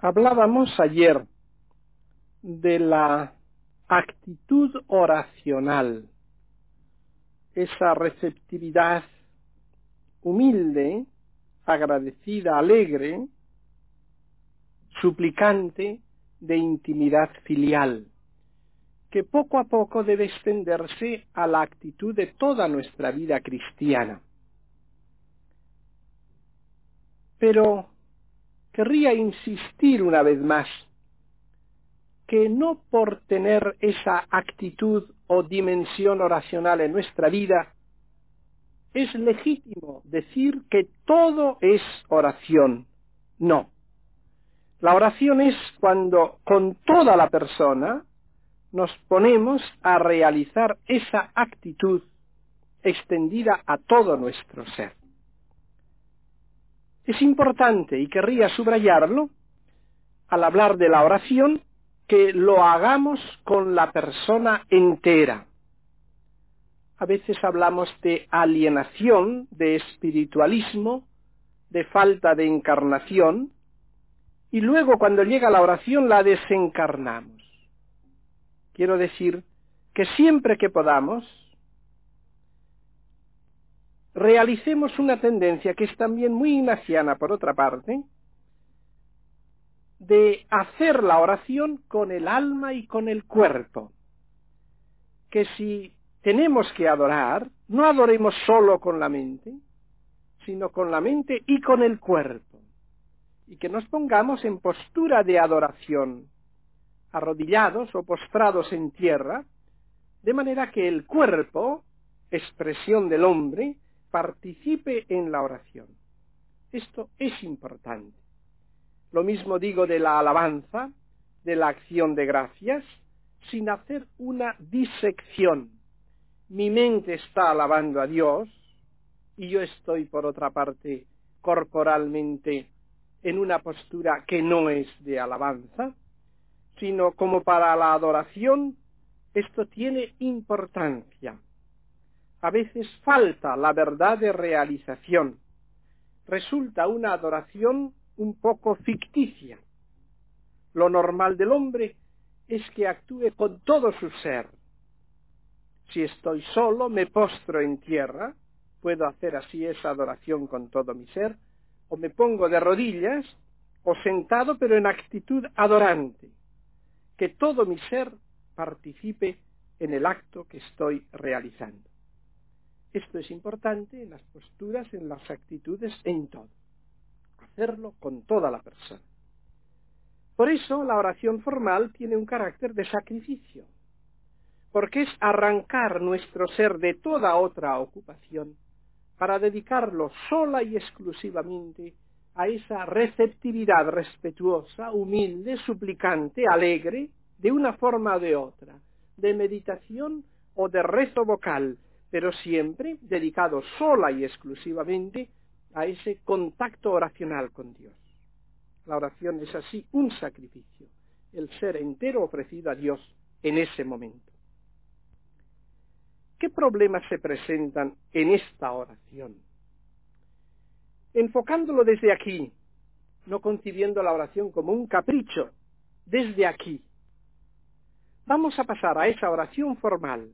Hablábamos ayer de la actitud oracional, esa receptividad humilde, agradecida, alegre, suplicante de intimidad filial, que poco a poco debe extenderse a la actitud de toda nuestra vida cristiana. Pero querría insistir una vez más que no por tener esa actitud o dimensión oracional en nuestra vida, es legítimo decir que todo es oración. No. La oración es cuando con toda la persona nos ponemos a realizar esa actitud extendida a todo nuestro ser. Es importante, y querría subrayarlo, al hablar de la oración, que lo hagamos con la persona entera. A veces hablamos de alienación, de espiritualismo, de falta de encarnación, y luego cuando llega la oración la desencarnamos. Quiero decir que siempre que podamos, realicemos una tendencia que es también muy ignaciana por otra parte, de hacer la oración con el alma y con el cuerpo. Que si tenemos que adorar, no adoremos solo con la mente, sino con la mente y con el cuerpo. Y que nos pongamos en postura de adoración, arrodillados o postrados en tierra, de manera que el cuerpo, expresión del hombre, participe en la oración. Esto es importante. Lo mismo digo de la alabanza, de la acción de gracias, sin hacer una disección. Mi mente está alabando a Dios y yo estoy, por otra parte, corporalmente en una postura que no es de alabanza, sino como para la adoración, esto tiene importancia a veces falta la verdad de realización. Resulta una adoración un poco ficticia. Lo normal del hombre es que actúe con todo su ser. Si estoy solo, me postro en tierra, puedo hacer así esa adoración con todo mi ser, o me pongo de rodillas, o sentado pero en actitud adorante, que todo mi ser participe en el acto que estoy realizando. Esto es importante en las posturas, en las actitudes, en todo. Hacerlo con toda la persona. Por eso la oración formal tiene un carácter de sacrificio, porque es arrancar nuestro ser de toda otra ocupación para dedicarlo sola y exclusivamente a esa receptividad respetuosa, humilde, suplicante, alegre, de una forma o de otra, de meditación o de rezo vocal, pero siempre dedicado sola y exclusivamente a ese contacto oracional con Dios. La oración es así un sacrificio, el ser entero ofrecido a Dios en ese momento. ¿Qué problemas se presentan en esta oración? Enfocándolo desde aquí, no concibiendo la oración como un capricho, desde aquí, vamos a pasar a esa oración formal,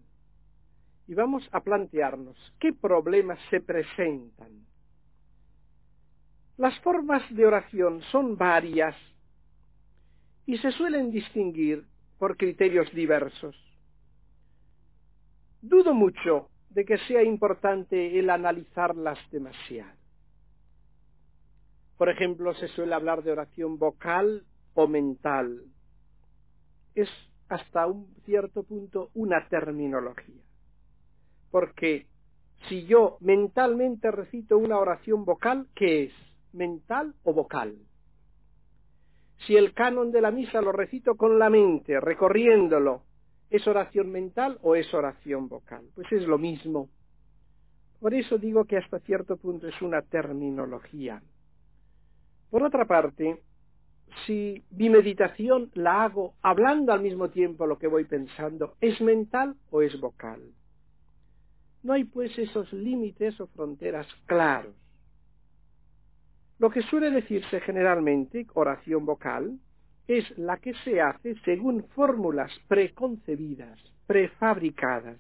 y vamos a plantearnos qué problemas se presentan. Las formas de oración son varias y se suelen distinguir por criterios diversos. Dudo mucho de que sea importante el analizarlas demasiado. Por ejemplo, se suele hablar de oración vocal o mental. Es hasta un cierto punto una terminología porque si yo mentalmente recito una oración vocal, ¿qué es? ¿Mental o vocal? Si el canon de la misa lo recito con la mente, recorriéndolo, ¿es oración mental o es oración vocal? Pues es lo mismo. Por eso digo que hasta cierto punto es una terminología. Por otra parte, si mi meditación la hago hablando al mismo tiempo lo que voy pensando, ¿es mental o es vocal? No hay pues esos límites o fronteras claros. Lo que suele decirse generalmente, oración vocal, es la que se hace según fórmulas preconcebidas, prefabricadas.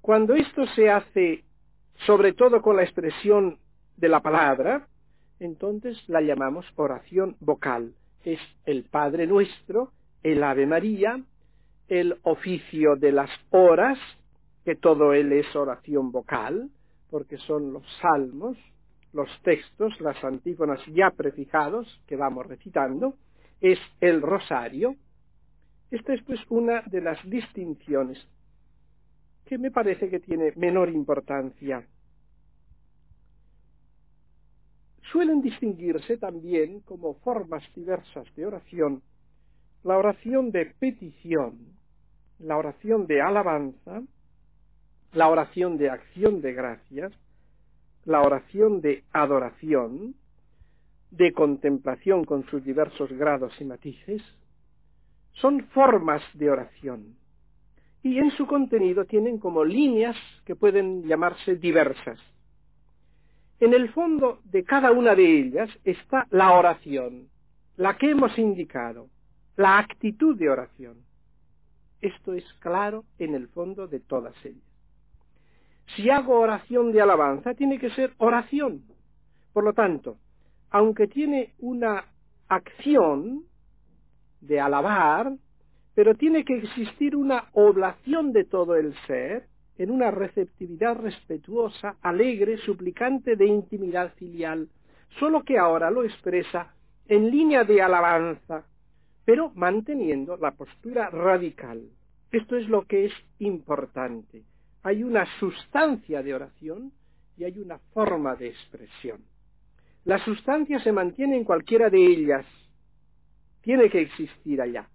Cuando esto se hace sobre todo con la expresión de la palabra, entonces la llamamos oración vocal. Es el Padre Nuestro, el Ave María, el oficio de las horas, que todo él es oración vocal, porque son los salmos, los textos, las antífonas ya prefijados que vamos recitando, es el rosario. Esta es pues una de las distinciones que me parece que tiene menor importancia. Suelen distinguirse también como formas diversas de oración la oración de petición, la oración de alabanza, la oración de acción de gracias, la oración de adoración, de contemplación con sus diversos grados y matices, son formas de oración y en su contenido tienen como líneas que pueden llamarse diversas. En el fondo de cada una de ellas está la oración, la que hemos indicado, la actitud de oración. Esto es claro en el fondo de todas ellas. Si hago oración de alabanza, tiene que ser oración. Por lo tanto, aunque tiene una acción de alabar, pero tiene que existir una oblación de todo el ser en una receptividad respetuosa, alegre, suplicante de intimidad filial, solo que ahora lo expresa en línea de alabanza, pero manteniendo la postura radical. Esto es lo que es importante. Hay una sustancia de oración y hay una forma de expresión. La sustancia se mantiene en cualquiera de ellas. Tiene que existir allá.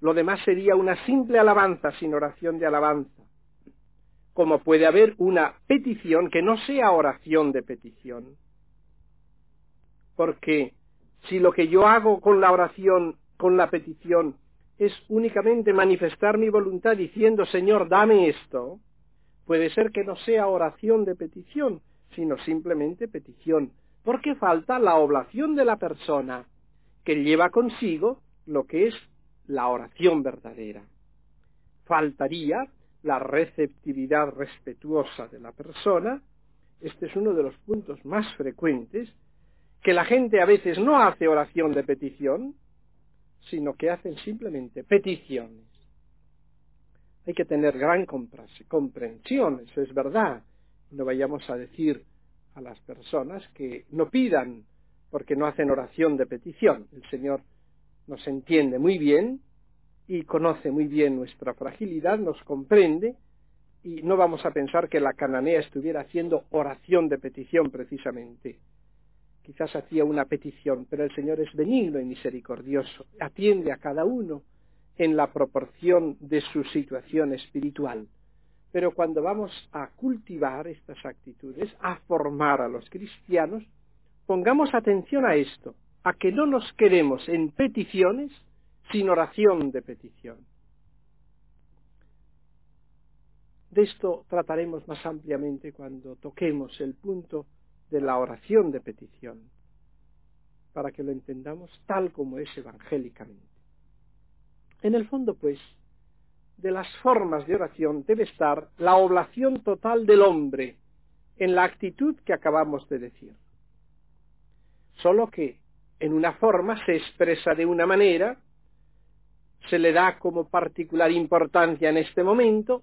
Lo demás sería una simple alabanza sin oración de alabanza. Como puede haber una petición que no sea oración de petición. Porque si lo que yo hago con la oración, con la petición, es únicamente manifestar mi voluntad diciendo, Señor, dame esto, puede ser que no sea oración de petición, sino simplemente petición, porque falta la oblación de la persona, que lleva consigo lo que es la oración verdadera. Faltaría la receptividad respetuosa de la persona. Este es uno de los puntos más frecuentes, que la gente a veces no hace oración de petición, sino que hacen simplemente peticiones. Hay que tener gran comprensión, eso es verdad. No vayamos a decir a las personas que no pidan porque no hacen oración de petición. El Señor nos entiende muy bien y conoce muy bien nuestra fragilidad, nos comprende y no vamos a pensar que la cananea estuviera haciendo oración de petición precisamente. Quizás hacía una petición, pero el Señor es benigno y misericordioso, atiende a cada uno en la proporción de su situación espiritual. Pero cuando vamos a cultivar estas actitudes, a formar a los cristianos, pongamos atención a esto, a que no nos quedemos en peticiones sin oración de petición. De esto trataremos más ampliamente cuando toquemos el punto de la oración de petición, para que lo entendamos tal como es evangélicamente. En el fondo, pues, de las formas de oración debe estar la oblación total del hombre en la actitud que acabamos de decir. Solo que en una forma se expresa de una manera, se le da como particular importancia en este momento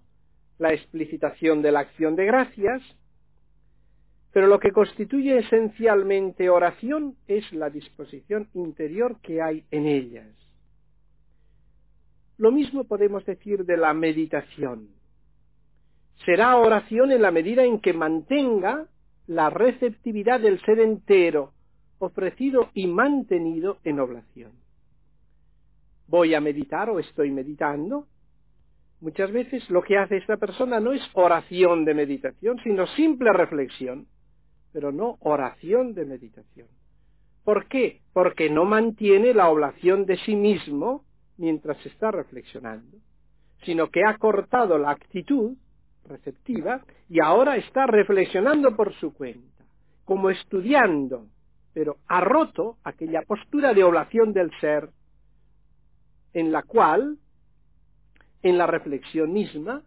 la explicitación de la acción de gracias, pero lo que constituye esencialmente oración es la disposición interior que hay en ellas. Lo mismo podemos decir de la meditación. Será oración en la medida en que mantenga la receptividad del ser entero ofrecido y mantenido en oblación. Voy a meditar o estoy meditando. Muchas veces lo que hace esta persona no es oración de meditación, sino simple reflexión, pero no oración de meditación. ¿Por qué? Porque no mantiene la oblación de sí mismo mientras está reflexionando, sino que ha cortado la actitud receptiva y ahora está reflexionando por su cuenta, como estudiando, pero ha roto aquella postura de oblación del ser en la cual, en la reflexión misma,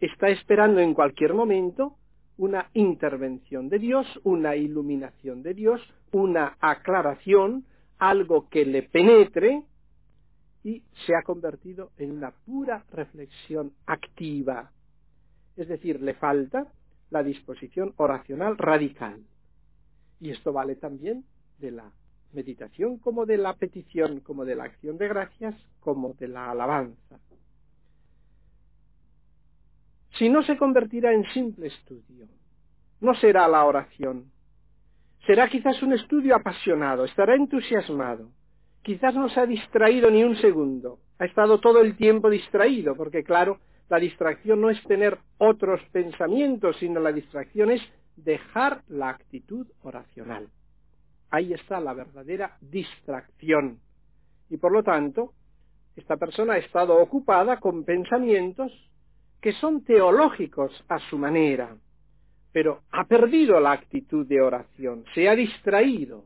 está esperando en cualquier momento una intervención de Dios, una iluminación de Dios, una aclaración, algo que le penetre y se ha convertido en una pura reflexión activa. Es decir, le falta la disposición oracional radical. Y esto vale también de la meditación como de la petición, como de la acción de gracias, como de la alabanza. Si no se convertirá en simple estudio, no será la oración. Será quizás un estudio apasionado, estará entusiasmado, quizás no se ha distraído ni un segundo, ha estado todo el tiempo distraído, porque claro, la distracción no es tener otros pensamientos, sino la distracción es dejar la actitud oracional. Ahí está la verdadera distracción. Y por lo tanto, esta persona ha estado ocupada con pensamientos que son teológicos a su manera, pero ha perdido la actitud de oración, se ha distraído,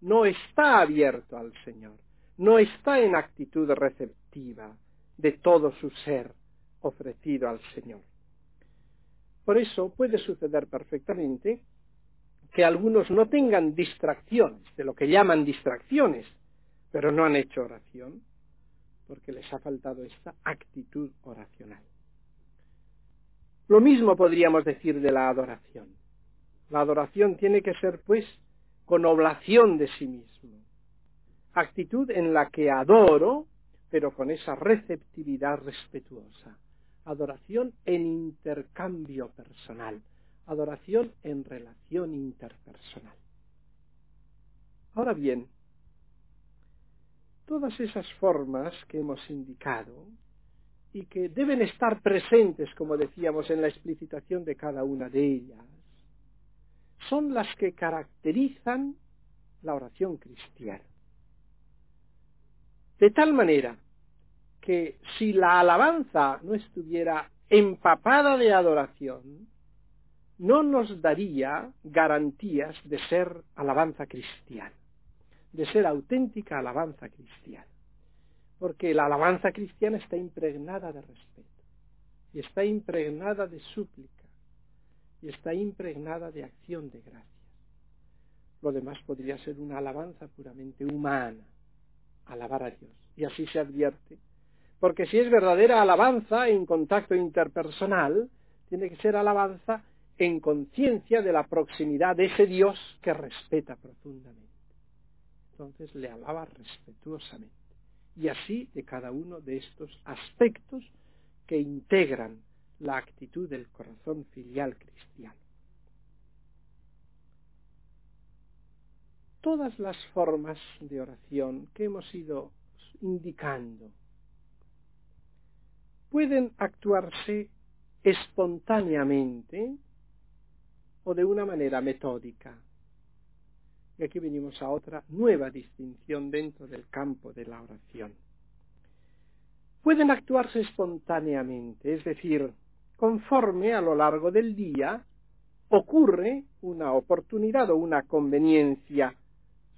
no está abierto al Señor, no está en actitud receptiva de todo su ser ofrecido al Señor. Por eso puede suceder perfectamente que algunos no tengan distracciones, de lo que llaman distracciones, pero no han hecho oración, porque les ha faltado esta actitud oracional. Lo mismo podríamos decir de la adoración. La adoración tiene que ser, pues, con oblación de sí mismo. Actitud en la que adoro, pero con esa receptividad respetuosa. Adoración en intercambio personal adoración en relación interpersonal. Ahora bien, todas esas formas que hemos indicado y que deben estar presentes, como decíamos, en la explicitación de cada una de ellas, son las que caracterizan la oración cristiana. De tal manera que si la alabanza no estuviera empapada de adoración, no nos daría garantías de ser alabanza cristiana, de ser auténtica alabanza cristiana. Porque la alabanza cristiana está impregnada de respeto, y está impregnada de súplica, y está impregnada de acción de gracias. Lo demás podría ser una alabanza puramente humana, alabar a Dios. Y así se advierte. Porque si es verdadera alabanza en contacto interpersonal, tiene que ser alabanza en conciencia de la proximidad de ese Dios que respeta profundamente. Entonces le alaba respetuosamente. Y así de cada uno de estos aspectos que integran la actitud del corazón filial cristiano. Todas las formas de oración que hemos ido indicando pueden actuarse espontáneamente o de una manera metódica. Y aquí venimos a otra nueva distinción dentro del campo de la oración. Pueden actuarse espontáneamente, es decir, conforme a lo largo del día ocurre una oportunidad o una conveniencia,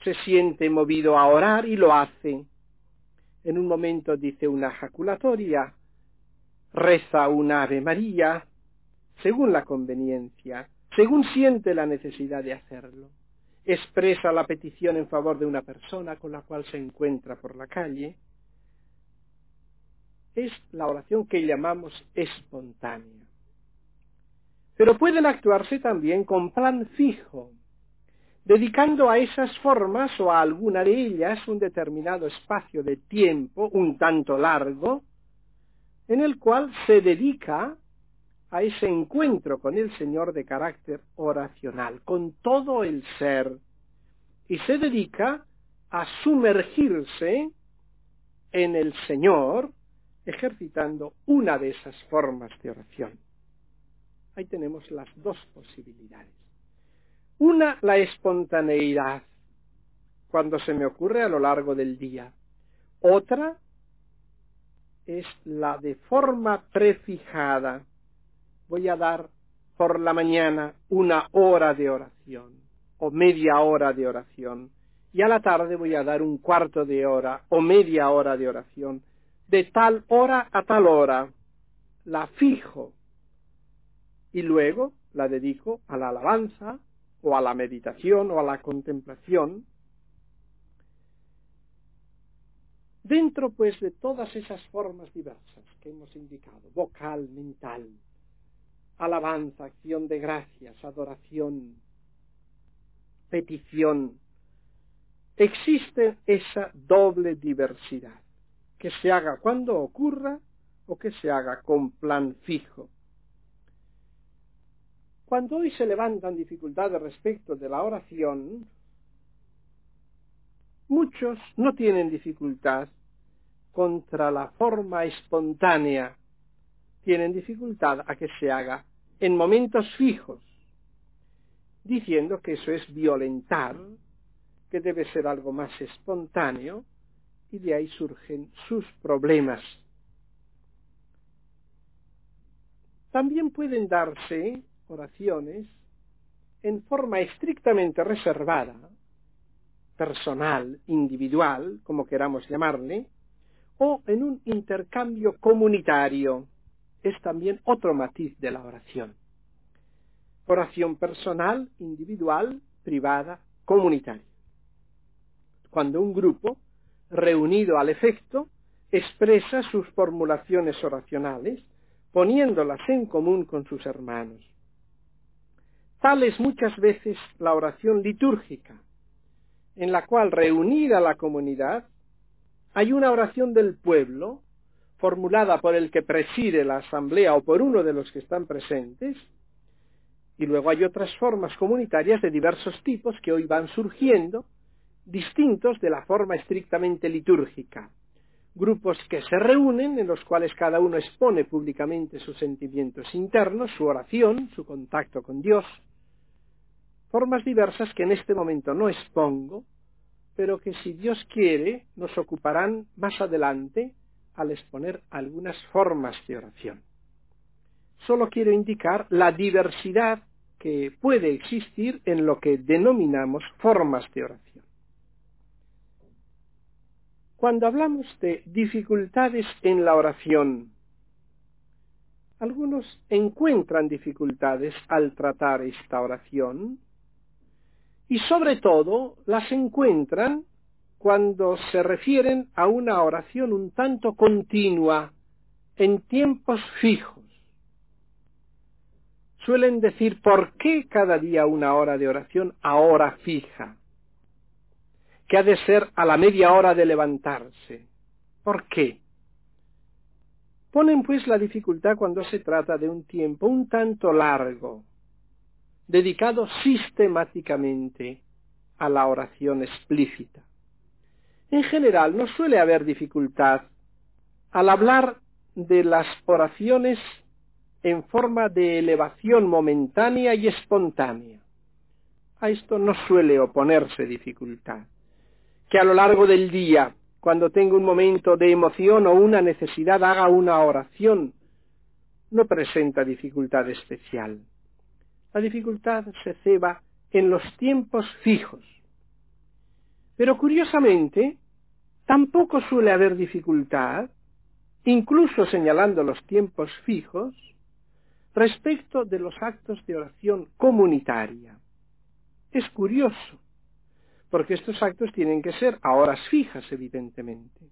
se siente movido a orar y lo hace. En un momento dice una jaculatoria, reza una Ave María, según la conveniencia, según siente la necesidad de hacerlo. Expresa la petición en favor de una persona con la cual se encuentra por la calle. Es la oración que llamamos espontánea. Pero pueden actuarse también con plan fijo, dedicando a esas formas o a alguna de ellas un determinado espacio de tiempo, un tanto largo, en el cual se dedica a ese encuentro con el Señor de carácter oracional, con todo el ser, y se dedica a sumergirse en el Señor, ejercitando una de esas formas de oración. Ahí tenemos las dos posibilidades. Una, la espontaneidad, cuando se me ocurre a lo largo del día. Otra es la de forma prefijada, voy a dar por la mañana una hora de oración o media hora de oración y a la tarde voy a dar un cuarto de hora o media hora de oración. De tal hora a tal hora la fijo y luego la dedico a la alabanza o a la meditación o a la contemplación. Dentro pues de todas esas formas diversas que hemos indicado, vocal, mental, alabanza, acción de gracias, adoración, petición, existe esa doble diversidad, que se haga cuando ocurra o que se haga con plan fijo. Cuando hoy se levantan dificultades respecto de la oración, muchos no tienen dificultad contra la forma espontánea, tienen dificultad a que se haga en momentos fijos, diciendo que eso es violentar, que debe ser algo más espontáneo, y de ahí surgen sus problemas. También pueden darse oraciones en forma estrictamente reservada, personal, individual, como queramos llamarle, o en un intercambio comunitario. Es también otro matiz de la oración. Oración personal, individual, privada, comunitaria. Cuando un grupo, reunido al efecto, expresa sus formulaciones oracionales, poniéndolas en común con sus hermanos. Tal es muchas veces la oración litúrgica, en la cual reunida la comunidad, hay una oración del pueblo, formulada por el que preside la asamblea o por uno de los que están presentes, y luego hay otras formas comunitarias de diversos tipos que hoy van surgiendo, distintos de la forma estrictamente litúrgica. Grupos que se reúnen, en los cuales cada uno expone públicamente sus sentimientos internos, su oración, su contacto con Dios. Formas diversas que en este momento no expongo, pero que si Dios quiere nos ocuparán más adelante al exponer algunas formas de oración. Solo quiero indicar la diversidad que puede existir en lo que denominamos formas de oración. Cuando hablamos de dificultades en la oración, algunos encuentran dificultades al tratar esta oración y sobre todo las encuentran cuando se refieren a una oración un tanto continua en tiempos fijos suelen decir, ¿por qué cada día una hora de oración a hora fija? Que ha de ser a la media hora de levantarse. ¿Por qué? Ponen pues la dificultad cuando se trata de un tiempo un tanto largo, dedicado sistemáticamente a la oración explícita. En general no suele haber dificultad al hablar de las oraciones en forma de elevación momentánea y espontánea. A esto no suele oponerse dificultad. Que a lo largo del día, cuando tengo un momento de emoción o una necesidad, haga una oración, no presenta dificultad especial. La dificultad se ceba en los tiempos fijos. Pero curiosamente, tampoco suele haber dificultad, incluso señalando los tiempos fijos, respecto de los actos de oración comunitaria. Es curioso, porque estos actos tienen que ser a horas fijas, evidentemente.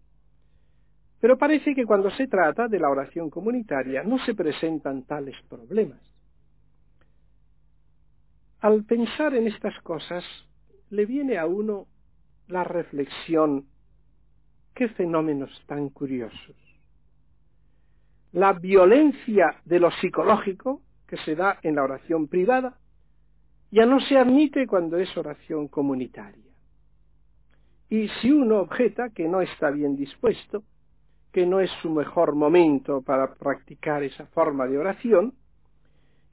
Pero parece que cuando se trata de la oración comunitaria no se presentan tales problemas. Al pensar en estas cosas, le viene a uno la reflexión, qué fenómenos tan curiosos la violencia de lo psicológico que se da en la oración privada ya no se admite cuando es oración comunitaria. Y si uno objeta que no está bien dispuesto, que no es su mejor momento para practicar esa forma de oración,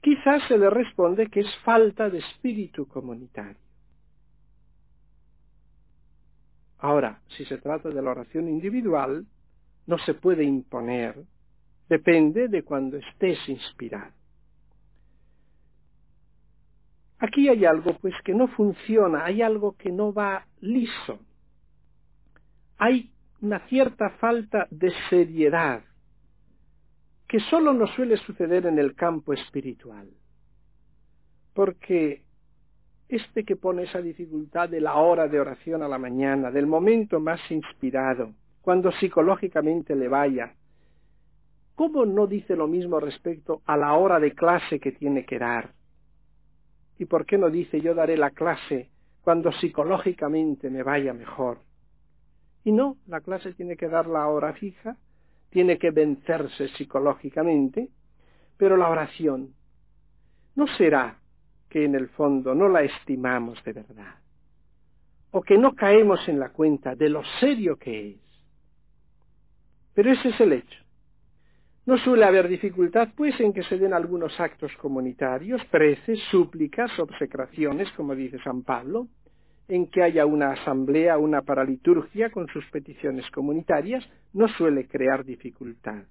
quizás se le responde que es falta de espíritu comunitario. Ahora, si se trata de la oración individual, no se puede imponer depende de cuando estés inspirado. Aquí hay algo pues que no funciona, hay algo que no va liso. Hay una cierta falta de seriedad que solo nos suele suceder en el campo espiritual. Porque este que pone esa dificultad de la hora de oración a la mañana, del momento más inspirado, cuando psicológicamente le vaya, ¿cómo no dice lo mismo respecto a la hora de clase que tiene que dar? ¿Y por qué no dice yo daré la clase cuando psicológicamente me vaya mejor? Y no, la clase tiene que dar la hora fija, tiene que vencerse psicológicamente, pero la oración no será que en el fondo no la estimamos de verdad, o que no caemos en la cuenta de lo serio que es. Pero ese es el hecho. No suele haber dificultad, pues, en que se den algunos actos comunitarios, preces, súplicas, obsecraciones, como dice San Pablo, en que haya una asamblea, una paraliturgia con sus peticiones comunitarias, no suele crear dificultad.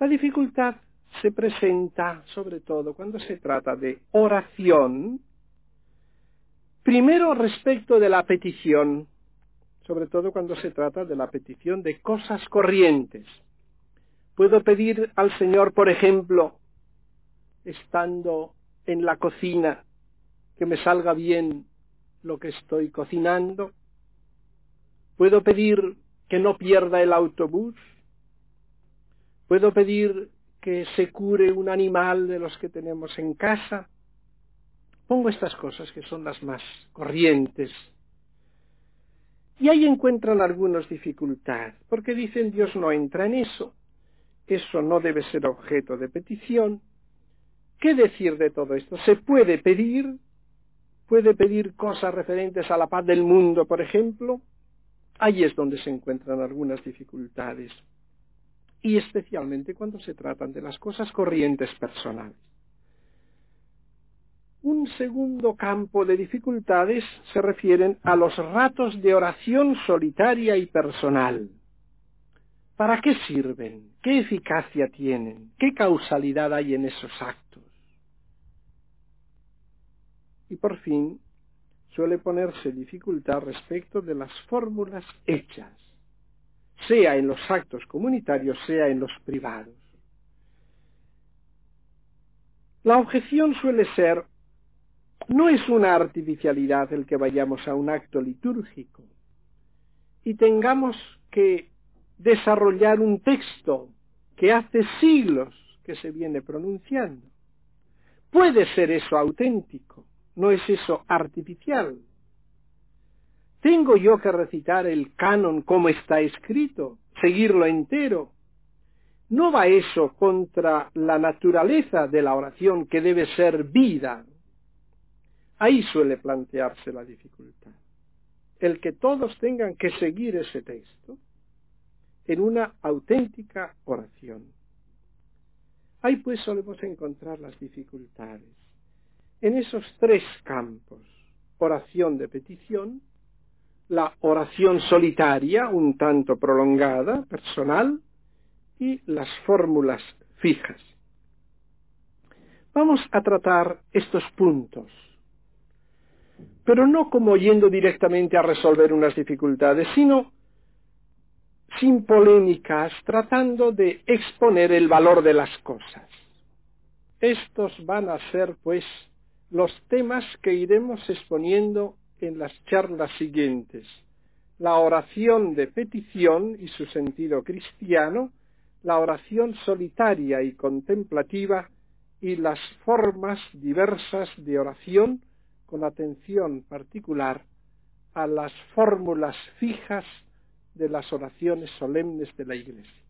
La dificultad se presenta sobre todo cuando se trata de oración, primero respecto de la petición, sobre todo cuando se trata de la petición de cosas corrientes. Puedo pedir al Señor, por ejemplo, estando en la cocina, que me salga bien lo que estoy cocinando. Puedo pedir que no pierda el autobús. Puedo pedir que se cure un animal de los que tenemos en casa. Pongo estas cosas que son las más corrientes. Y ahí encuentran algunos dificultad, porque dicen Dios no entra en eso, eso no debe ser objeto de petición. ¿Qué decir de todo esto? Se puede pedir, puede pedir cosas referentes a la paz del mundo, por ejemplo. Ahí es donde se encuentran algunas dificultades y especialmente cuando se tratan de las cosas corrientes personales. Un segundo campo de dificultades se refieren a los ratos de oración solitaria y personal. ¿Para qué sirven? ¿Qué eficacia tienen? ¿Qué causalidad hay en esos actos? Y por fin, suele ponerse dificultad respecto de las fórmulas hechas sea en los actos comunitarios, sea en los privados. La objeción suele ser, no es una artificialidad el que vayamos a un acto litúrgico y tengamos que desarrollar un texto que hace siglos que se viene pronunciando. Puede ser eso auténtico, no es eso artificial. ¿Tengo yo que recitar el canon como está escrito, seguirlo entero? ¿No va eso contra la naturaleza de la oración que debe ser vida? Ahí suele plantearse la dificultad. El que todos tengan que seguir ese texto en una auténtica oración. Ahí pues solemos encontrar las dificultades. En esos tres campos, oración de petición, la oración solitaria, un tanto prolongada, personal, y las fórmulas fijas. Vamos a tratar estos puntos, pero no como yendo directamente a resolver unas dificultades, sino sin polémicas, tratando de exponer el valor de las cosas. Estos van a ser, pues, los temas que iremos exponiendo en las charlas siguientes. La oración de petición y su sentido cristiano, la oración solitaria y contemplativa y las formas diversas de oración con atención particular a las fórmulas fijas de las oraciones solemnes de la Iglesia.